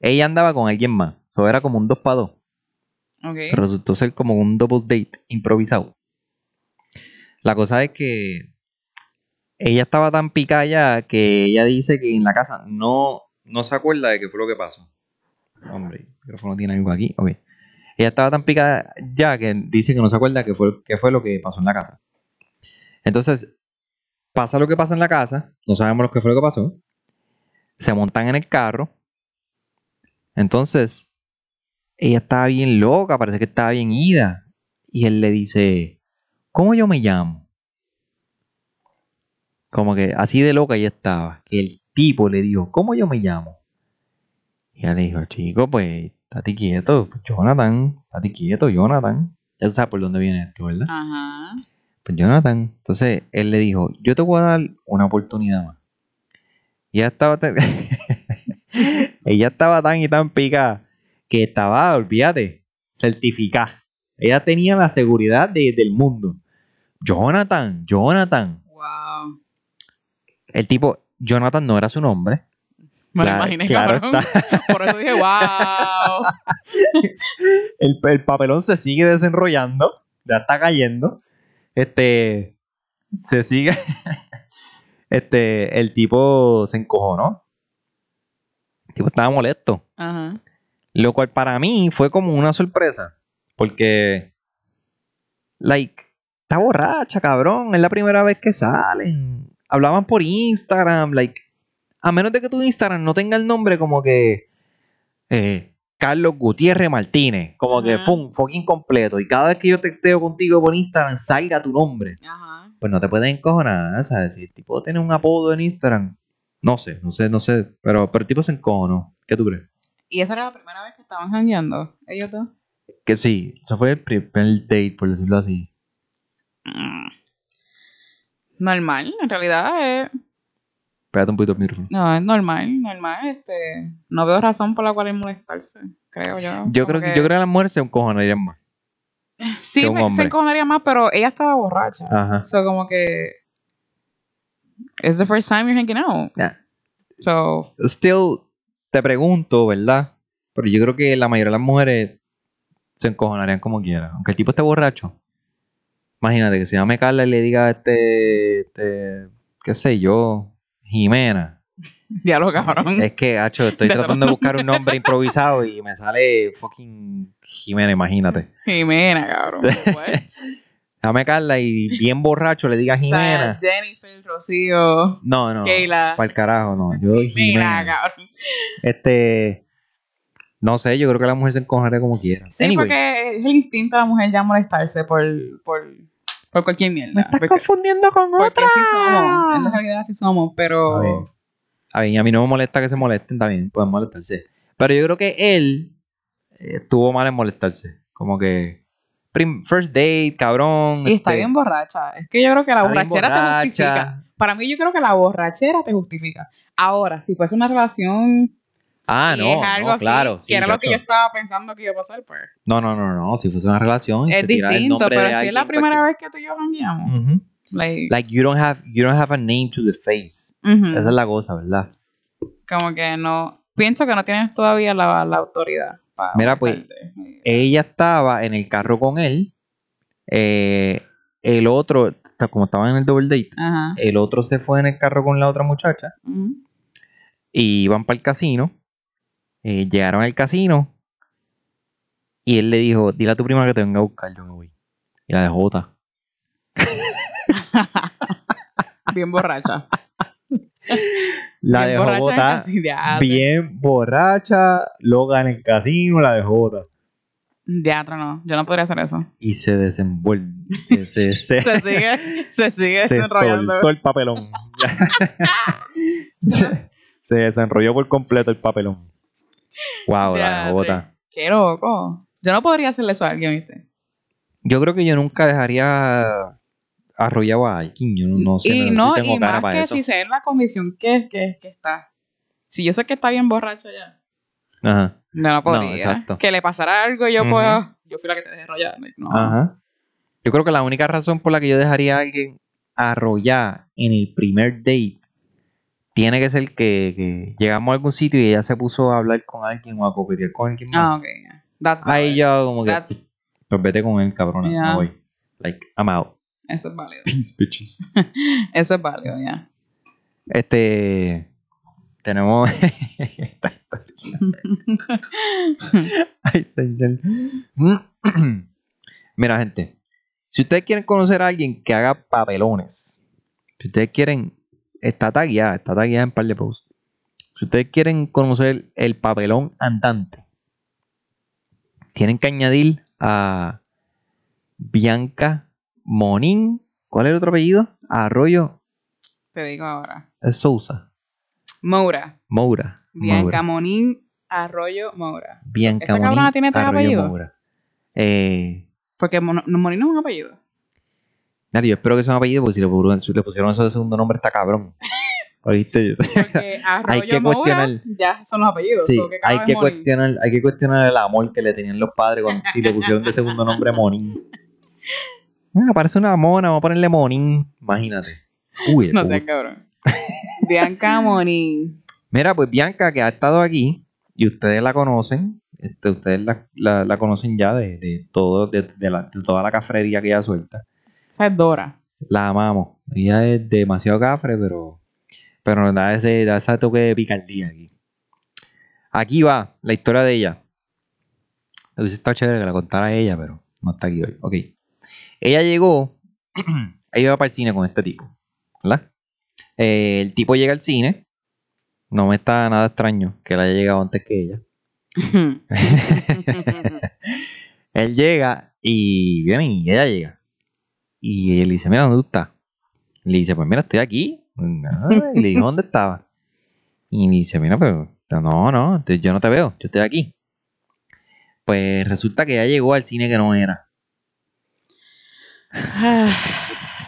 Ella andaba con alguien más. Eso era como un dos para dos. Ok. Pero resultó ser como un double date improvisado. La cosa es que ella estaba tan picada ya que ella dice que en la casa no, no se acuerda de qué fue lo que pasó. Hombre, el micrófono tiene algo aquí. Ok. Ella estaba tan picada ya que dice que no se acuerda qué fue, qué fue lo que pasó en la casa. Entonces, pasa lo que pasa en la casa. No sabemos lo que fue lo que pasó. Se montan en el carro. Entonces, ella estaba bien loca, parece que estaba bien ida. Y él le dice, ¿cómo yo me llamo? Como que así de loca ella estaba. Que el tipo le dijo, ¿cómo yo me llamo? Y ella le dijo, chico, pues, estate quieto, Jonathan, estate quieto, Jonathan. Ya tú sabes por dónde viene esto, ¿verdad? Ajá. Pues Jonathan. Entonces él le dijo, yo te voy a dar una oportunidad más. Y ella estaba tan... (laughs) ella estaba tan y tan picada que estaba, olvídate, certificada. Ella tenía la seguridad de- del mundo. Jonathan, Jonathan. Wow. El tipo, Jonathan no era su nombre. Me Claro- lo imaginé, claro cabrón. (laughs) Por eso dije, wow. (laughs) El, el papelón se sigue desenrollando. Ya está cayendo. Este. Se sigue. (laughs) Este. El tipo se encojonó. El tipo estaba molesto. Ajá. Lo cual para mí fue como una sorpresa. Porque. Like. Está borracha, cabrón. Es la primera vez que salen. Hablaban por Instagram. Like. A menos de que tu Instagram no tenga el nombre como que. eh, Carlos Gutiérrez Martínez. Como que pum, fucking completo. Y cada vez que yo texteo contigo por Instagram salga tu nombre. Ajá. Pues no te puedes encojonar. O sea, si el tipo tiene un apodo en Instagram. No sé, no sé, no sé. Pero, pero el tipo se encojonó. ¿Qué tú crees? Y esa era la primera vez que estaban jangueando, ellos dos. Que sí, eso fue el primer date, por decirlo así. Mm. Normal, en realidad es. Espérate un poquito el micrófono. No, es normal, normal. Este, no veo razón por la cual molestarse, creo yo. Yo creo, que... yo creo que las mujeres se encojonarían más. (laughs) sí me, se encojonaría más, pero ella estaba borracha. Ajá. So, como que. It's the first time you're hanging out. Ya. So, Still, te pregunto, ¿verdad? Pero yo creo que la mayoría de las mujeres se encojonarían como quiera. Aunque el tipo esté borracho. Imagínate que se llame Carla y le diga este, este, qué sé yo, Jimena. (laughs) diálogo cabrón. Es que, hacho, estoy De tratando de (laughs) buscar un nombre improvisado y me sale fucking Jimena, imagínate. Jimena, cabrón. (laughs) Dame Carla y bien borracho le diga O sea, Jimena. Jennifer, Rocío, No, no. Keila. Para el carajo, no. Yo Jimena, Jimena. cabrón. Este. No sé, yo creo que la mujer se encojaría como quiera. Sí, Anyway, porque es el instinto de la mujer ya molestarse por, por, por cualquier mierda. me estás porque, confundiendo con porque otra. así somos. En la realidad así somos, Está pero. bien. A mí, a mí no me molesta que se molesten, también pueden molestarse. Pero yo creo que él eh, estuvo mal en molestarse. Como que. first date, cabrón. Y está este, bien borracha. Es que yo creo que la está bien borrachera te justifica. Para mí, yo creo que la borrachera te justifica. Ahora, si fuese una relación Ah, no, es algo no, así, claro. que era lo que yo estaba pensando que iba a pasar, pues. No, no, no, no. Si fuese una relación. Es distinto, pero si es la primera cualquier- vez que tú y yo jangueamos. Ujú. like, Like, you don't have, you don't have a name to the face. Esa es la cosa, ¿verdad? Como que no. Pienso que no tienes todavía la, la autoridad. para Mira, pues. Ella estaba en el carro con él. eh, el otro, como estaba en el double date, el otro se fue en el carro con la otra muchacha y iban para el casino. Eh, llegaron al casino y él le dijo: Dile a tu prima que te venga a buscar, yo me voy. Y la dejó botar. (laughs) Bien borracha. La bien dejó borracha botar. Bien borracha, loca en el casino, la dejó botar. Teatro no, yo no podría hacer eso. Y se desenvuelve. Se, se, (laughs) se- Se sigue, se sigue se soltó el papelón. (laughs) se desenrolló por completo el papelón. Wow, la botar. Qué loco. Yo no podría hacerle eso a alguien, ¿viste? Yo creo que yo nunca dejaría arrollado a alguien. Yo no, no sé, y no, no, sé si tengo y cara más para que eso. si sé en la condición que, que, que está. Si yo sé que está bien borracho ya, Ajá. no lo podría. exacto. que le pasara algo y yo pues, yo fui la que te dejé arrollada. No. Ajá. Yo creo que la única razón por la que yo dejaría a alguien arrollar en el primer date tiene que ser que, que llegamos a algún sitio y ella se puso a hablar con alguien o a coquetear con alguien Ah, más. ok. yeah. That's Ahí yo como que, That's- pues vete con él, cabrona, Yeah. me voy. Like, I'm out. Eso es válido. Peace, bitches. (laughs) Eso es válido, ya. Este, tenemos (laughs) esta historia. (laughs) Ay, señor. (clears throat) Mira, gente. Si ustedes quieren conocer a alguien que haga papelones, si ustedes quieren, está tagueada, está tagueada en par de posts. Si ustedes quieren conocer el papelón andante, tienen que añadir a Bianca Monín. ¿Cuál es el otro apellido? Arroyo Te digo ahora. es Sousa. Moura. Moura. Bianca Moura. Monín Arroyo Moura. Bianca ¿Esta cabrona Monín, tiene tres Arroyo apellidos? Moura. Eh, Porque Monín no es un apellido. Nari, yo espero que sea un apellido porque si le, pusieron- si le pusieron eso de segundo nombre está cabrón. (laughs) ¿Oíste? Porque (laughs) Arroyo que Moura cuestionar. ya son los apellidos. Sí, So, ¿qué hay que, cuestionar, hay que cuestionar el amor que le tenían los padres cuando, si le pusieron de segundo nombre Monín. (laughs) Mira, parece una mona, vamos a ponerle Monín. Imagínate. Uy, No sé, cabrón. Bianca Monín. Mira, pues Bianca, que ha estado aquí, y ustedes la conocen, este, ustedes la, la- la conocen ya de, de todo, de, de la- de toda la cafrería que ella suelta. Esa es Dora. La amamos. Ella es demasiado cafre, pero, pero da ese, da ese toque de picardía aquí. Aquí va la historia de ella. Hubiese estado chévere que la contara ella, pero no está aquí hoy. Ok. Ella llegó, (clears throat) ella iba para el cine con este tipo, ¿verdad? Eh, el tipo llega al cine. No me está nada extraño que él haya llegado antes que ella. (laughs) (laughs) él llega y viene y ella llega. Y él dice, mira, ¿dónde tú estás? Le dice, pues mira, estoy aquí. Y le dijo, ¿dónde estaba? Y le dice, mira, pero no, no, yo no te veo, yo estoy aquí. Pues resulta que ya llegó al cine que no era. (sighs)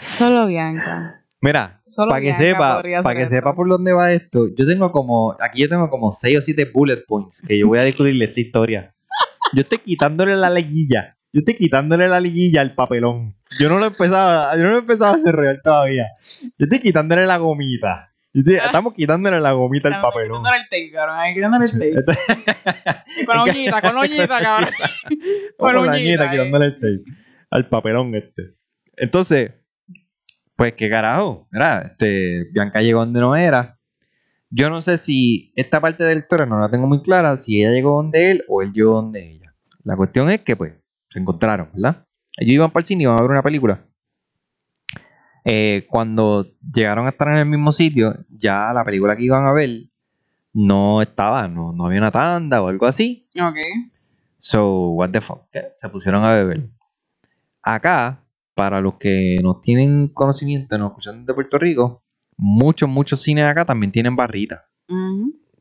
Solo Bianca. Mira, para que sepa, para que esto. sepa por dónde va esto, yo tengo como, aquí yo tengo como 6 o 7 bullet points que yo voy a discutirle esta historia. Yo estoy quitándole la liguilla. Yo estoy quitándole la liguilla al papelón. Yo no lo empezaba, yo no lo empezaba a hacer real todavía. Yo estoy quitándole la gomita. Estoy- estamos quitándole la gomita al Estamos papelón. Quitándole el tape, cabrón. Ahí quitándole el tape. (laughs) Con uñita, con uñita, cabrón. (laughs) (laughs) Con la uñita, ñita eh. quitándole el tape al papelón este. Entonces, pues qué carajo. Mira, este, Bianca llegó donde no era. Yo no sé si esta parte de la historia no la tengo muy clara, si ella llegó donde él o él llegó donde ella. La cuestión es que, pues, se encontraron, ¿verdad? Ellos iban para el cine y iban a ver una película. Eh, cuando llegaron a estar en el mismo sitio, ya la película que iban a ver no estaba, no, no había una tanda o algo así. Ok. So, what the fuck. ¿qué? Se pusieron a beber. Acá, para los que no tienen conocimiento, no escuchan de Puerto Rico, muchos, muchos cines acá también tienen barritas.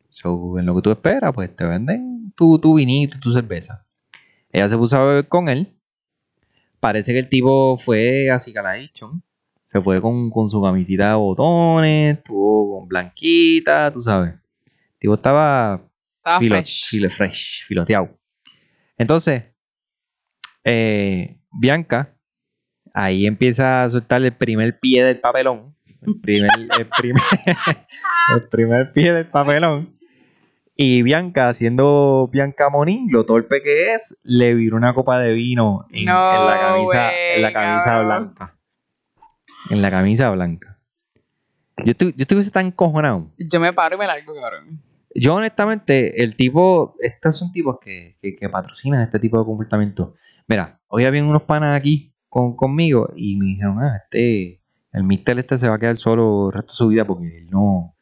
So, en lo que tú esperas, pues te venden tu, tu vinito, tu cerveza. Ella se puso a beber con él. Parece que el tipo fue así caladito. Se fue con, con su camisita de botones, estuvo con blanquita, tú sabes. El tipo estaba Estaba filo- fresh. filo- fresh, filoteado. Entonces, eh, Bianca, ahí empieza a soltar el primer pie del papelón. El primer, el primer, (laughs) el primer pie del papelón. Y Bianca, siendo Bianca Monín, lo torpe que es, le viró una copa de vino en, No en la camisa, en la camisa blanca. En la camisa blanca. Yo, estu- yo estuviese tan cojonado. Yo me paro y me largo, cabrón. Yo honestamente, el tipo, estos son tipos que, que, que patrocinan este tipo de comportamiento. Mira, hoy habían unos panas aquí con, conmigo y me dijeron, ah, este, el mister este se va a quedar solo el resto de su vida porque él no,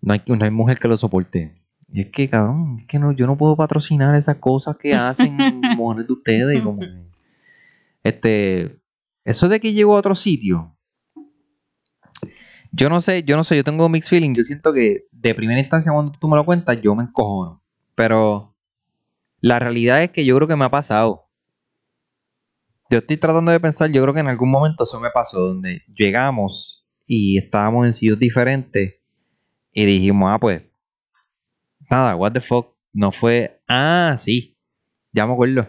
no hay, no hay mujer que lo soporte. Y es que, cabrón, es que no, yo no puedo patrocinar esas cosas que hacen (laughs) mujeres de ustedes. Como que, este, eso de que llegó a otro sitio, yo no sé, yo no sé, yo tengo mixed feeling. Yo siento que de primera instancia cuando tú me lo cuentas, yo me encojono. Pero la realidad es que yo creo que me ha pasado. yo estoy tratando de pensar, yo creo que en algún momento eso me pasó, donde llegamos y estábamos en sitios diferentes y dijimos, ah, pues, nada, what the fuck, no fue, ah, sí, ya me acuerdo.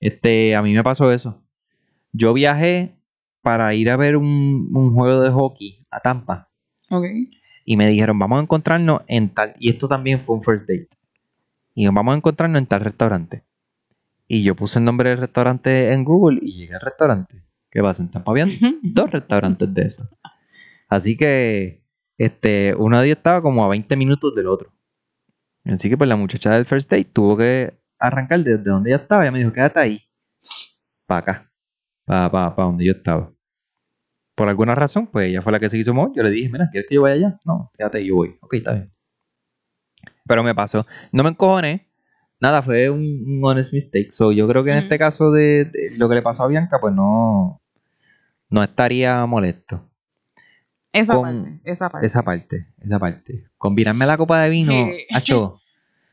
Este, a mí me pasó eso. Yo viajé para ir a ver un, un juego de hockey a Tampa Ok. y me dijeron, vamos a encontrarnos en tal, y esto también fue un first date, y vamos a encontrarnos en tal restaurante. Y yo puse el nombre del restaurante en Google y llegué al restaurante. ¿Qué pasa? En Tampa habían (laughs) dos restaurantes de esos. Así que, este, uno de ellos estaba como a 20 minutos del otro. Así que pues la muchacha del first date tuvo que arrancar desde donde ella estaba. Ella me dijo, quédate ahí. Para acá. Para pa, pa donde yo estaba. Por alguna razón, pues ella fue la que se quiso mover. Yo le dije, mira, ¿quieres que yo vaya allá? No, quédate ahí, yo voy. Ok, está bien. Pero me pasó. No me encojoné. Nada, fue un, un honest mistake. So, yo creo que en este caso de, de lo que le pasó a Bianca, pues no, no estaría molesto. Esa Con- parte, esa parte. Esa parte, esa parte. Combinarme la copa de vino, hacho.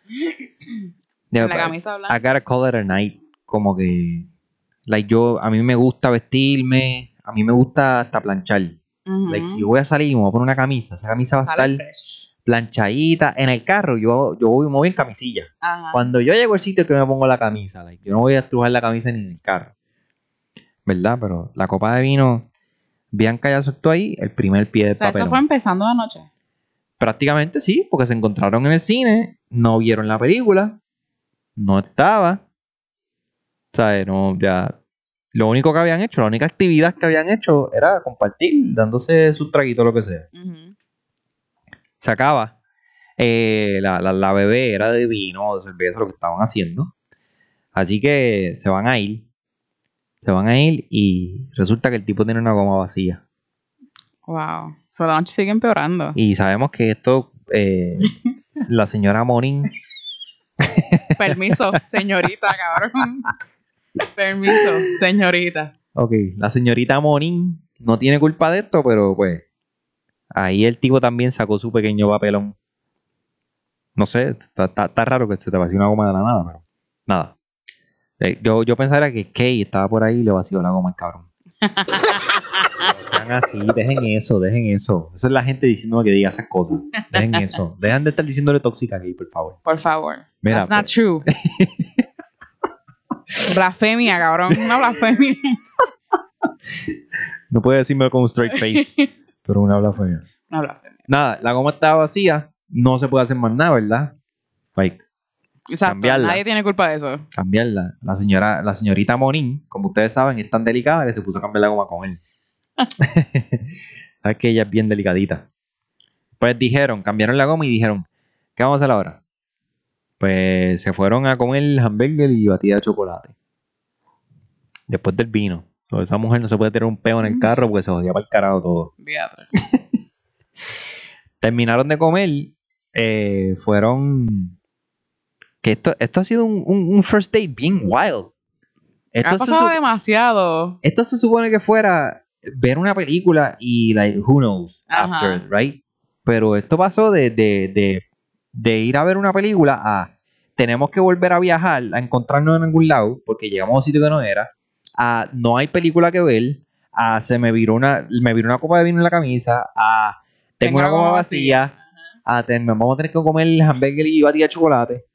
(laughs) La pa- camisa blanca. I gotta call it a night. Como que, like yo, a mí me gusta vestirme, a mí me gusta hasta planchar. Ujú. Like, si yo voy a salir y me voy a poner una camisa, esa camisa va a Sale estar fresh. planchadita. En el carro, yo, yo voy, me voy en camisilla. Ajá. Cuando yo llego al sitio que me pongo la camisa, like, yo no voy a estrujar la camisa ni en el carro. ¿Verdad? Pero la copa de vino, Bianca ya soltó ahí el primer pie del o sea, papel. eso fue empezando la noche. Prácticamente sí, porque se encontraron en el cine, no vieron la película, no estaba. O sea, no, ya. Lo único que habían hecho, la única actividad que habían hecho era compartir, dándose sus traguitos, lo que sea. Se acaba. Eh, la, la, la bebé era de vino, de cerveza, lo que estaban haciendo. Así que se van a ir. Se van a ir y resulta que el tipo tiene una goma vacía. Wow. So, la noche sigue empeorando. Y sabemos que esto, eh, (laughs) la señora Monin Permiso, señorita, cabrón. Permiso, señorita. Ok, la señorita Monin no tiene culpa de esto, pero pues ahí el tipo también sacó su pequeño papelón. No sé, está, está- está raro que se te vacíe una goma de la nada, pero nada. Eh, yo, yo pensaría que Kay estaba por ahí y le vació la goma al cabrón. No sean así, dejen eso, dejen eso. Eso es la gente diciéndome que diga esas cosas. Dejen eso. Dejan de estar diciéndole tóxica a Kay, por favor. Por favor. Mira, That's not pues- true. (laughs) blasfemia, cabrón. Una blasfemia. No puede decirme con un straight face, (laughs) pero una blasfemia. Una blasfemia. Nada, la goma estaba vacía, no se puede hacer más nada, ¿verdad? Like, Exacto. Cambiarla. Nadie tiene culpa de eso. cambiarla. La señora, la señorita Monín, como ustedes saben, es tan delicada que se puso a cambiar la goma con él. (laughs) es que ella es bien delicadita. Pues dijeron, cambiaron la goma y dijeron, ¿qué vamos a hacer ahora? Pues se fueron a comer hamburger y batida de chocolate. Después del vino. So, esa mujer no se puede tener un peo en el carro porque se jodía para el carajo todo. (laughs) Terminaron de comer, eh, fueron... Que esto, esto ha sido un, un- un first date bien wild. Esto Ha pasado demasiado. esto se supone que fuera ver una película y, like, who knows Ajá. after, right? Pero esto pasó de, de, de, de ir a ver una película a tenemos que volver a viajar, a encontrarnos en algún lado, porque llegamos a un sitio que no era, a no hay película que ver, a se me viró una, me viró una copa de vino en la camisa, a tengo, una goma vacía, a ten- vamos a tener que comer hamburger y batida de chocolate.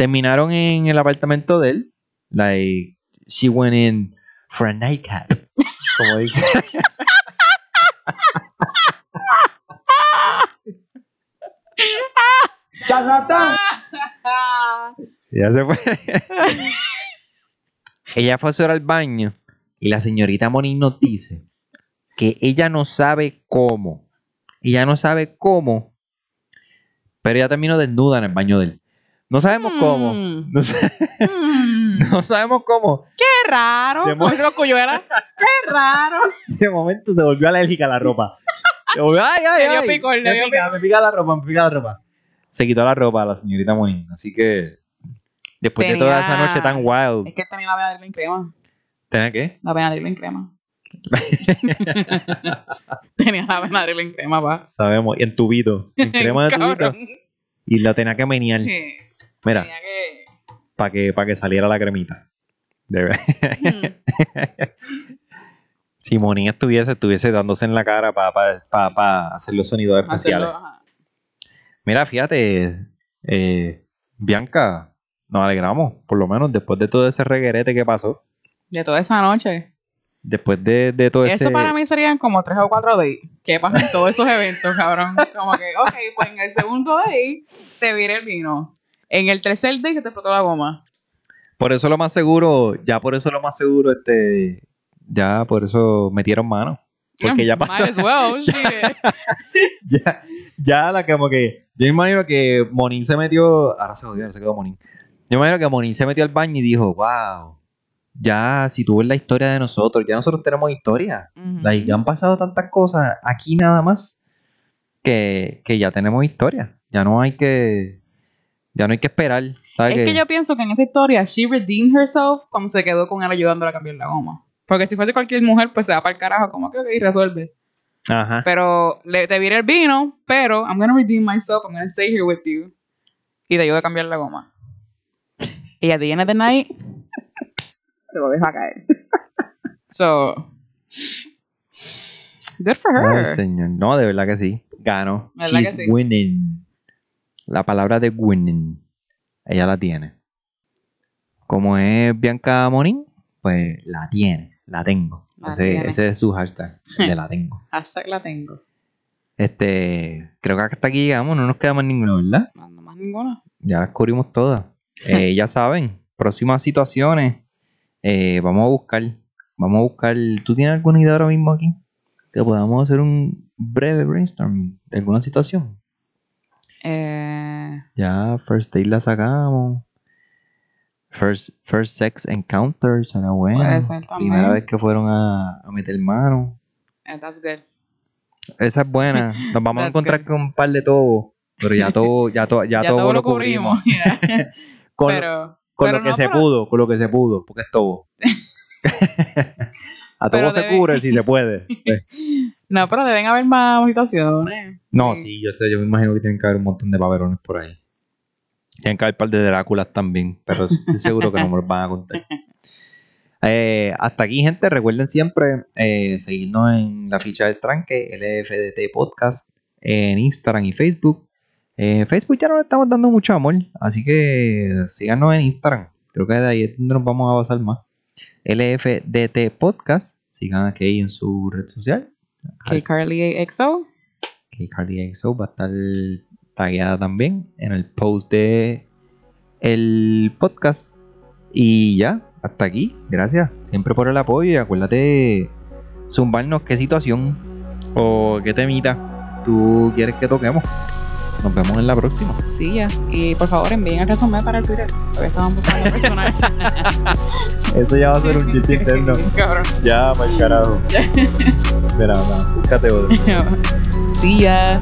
Terminaron en el apartamento de él, like, she went in for a nightcap, como dice. Ya se fue. ella fue a hacer al baño y la señorita Moni nos dice que ella no sabe cómo. Ella no sabe cómo, pero ella terminó desnuda en el baño de él. No sabemos cómo. Mm. No, sa- Mm. (laughs) no sabemos cómo. Qué raro. De Como los cuyuelas. Qué raro. De momento se volvió alérgica a la ropa. Se volvió, ay, ay, dio ay, picor, me dio pica, me pica la ropa, me pica la ropa. Se quitó la ropa la señorita Moni. Así que después de toda esa noche tan wild, Es que tenía la Benadryl en crema. ¿tenía qué? La Benadryl en crema. (laughs) tenía la Benadryl en crema, pa. Sabemos, y en tubito, en crema de (laughs) tubito. Y la tenía que menear. Sí. Mira, que... para que, para que saliera la cremita. De Hmm. (laughs) si Monín estuviese, estuviese dándose en la cara para hacer los sonidos especiales. Hacerlo. Mira, fíjate, eh, Bianca, nos alegramos, por lo menos después de todo ese reguerete que pasó, De toda esa noche. después de, de todo ese... Eso para mí serían como tres o cuatro days. ¿Qué pasa en todos esos eventos, cabrón? Como que, ok, pues en el segundo day te vire el vino. En el tercer day se te explotó la goma. Por eso lo más seguro, ya por eso lo más seguro, este, ya por eso metieron mano. Porque ya (laughs) pasó. Might as well, (laughs) shit. (laughs) ya, ya la como que. Yo imagino que Monín se metió. Ahora se jodió, ahora se quedó Monín. Yo imagino que Monín se metió al baño y dijo, wow. Ya, si tú ves la historia de nosotros, ya nosotros tenemos historia. Like, han pasado tantas cosas aquí nada más que, que ya tenemos historia. Ya no hay que. Ya no hay que esperar. ¿sabes Es qué? que yo pienso que en esa historia, she redeemed herself cuando se quedó con él ayudándola a cambiar la goma. Porque si fuese cualquier mujer, pues se va para el carajo, como que ok, resuelve. Ajá. Pero le, te vire el vino, pero I'm gonna redeem myself, I'm gonna stay here with you. Y te ayudo a cambiar la goma. Y at the end of the night, se lo deja caer. (laughs) So, good for Ay, her. señor. No, de verdad que sí. Ganó. ¿Verdad She's que sí? winning. La palabra de winning. Ella la tiene. Como es Bianca Morín, pues la tiene. La tengo. La ese, tiene. ese es su hashtag. (laughs) De la tengo. Hashtag la tengo. Este, creo que hasta aquí llegamos. No nos queda más ninguno, ¿verdad? No, no más ninguna. Ya las cubrimos todas. (laughs) Eh, ya saben, próximas situaciones. eh, vamos a buscar. Vamos a buscar. ¿Tú tienes alguna idea ahora mismo aquí? Que podamos hacer un breve brainstorming de alguna situación. Eh, Ya, first date la sacamos. First, first sex encounter, será bueno. Primera vez que fueron a, a meter mano. eh, that's good. Esa es buena. (laughs) Nos vamos a encontrar good. con un par de todo. Pero ya todo, ya todo, ya, (laughs) Ya, todo, todo lo cubrimos. yeah. (laughs) Con, pero con pero lo que no, se pero- pudo, con lo que se pudo, porque es todo. a todo se cubre si se puede. Eh, no, pero deben haber más situaciones. No, sí, yo sé, yo me imagino que tienen que haber un montón de paverones por ahí. Tienen que haber un par de Dráculas también, pero estoy seguro que no me los van a contar. (laughs) Eh, hasta aquí, gente, recuerden siempre eh, seguirnos en la ficha del tranque, LFDT Podcast, en Instagram y Facebook. En Facebook ya no le estamos dando mucho amor, así que síganos en Instagram. Creo que de ahí es donde nos vamos a basar más. LFDT Podcast, sigan aquí en su red social. Que Carly XO. que Cardi XO va a estar tagueada también en el post de el podcast. Y ya, hasta aquí. Gracias siempre por el apoyo y acuérdate zumbarnos qué situación o qué temita tú quieres que toquemos. Nos vemos en la próxima. Sí, ya. Y por favor envíen el resumen para el Twitter. Todavía estaban buscando personas. (laughs) Eso ya va a ser un chiste interno. Cabrón. Ya, para el carajo. (laughs) Espera, no, búscate otro. (laughs) Sí, ya.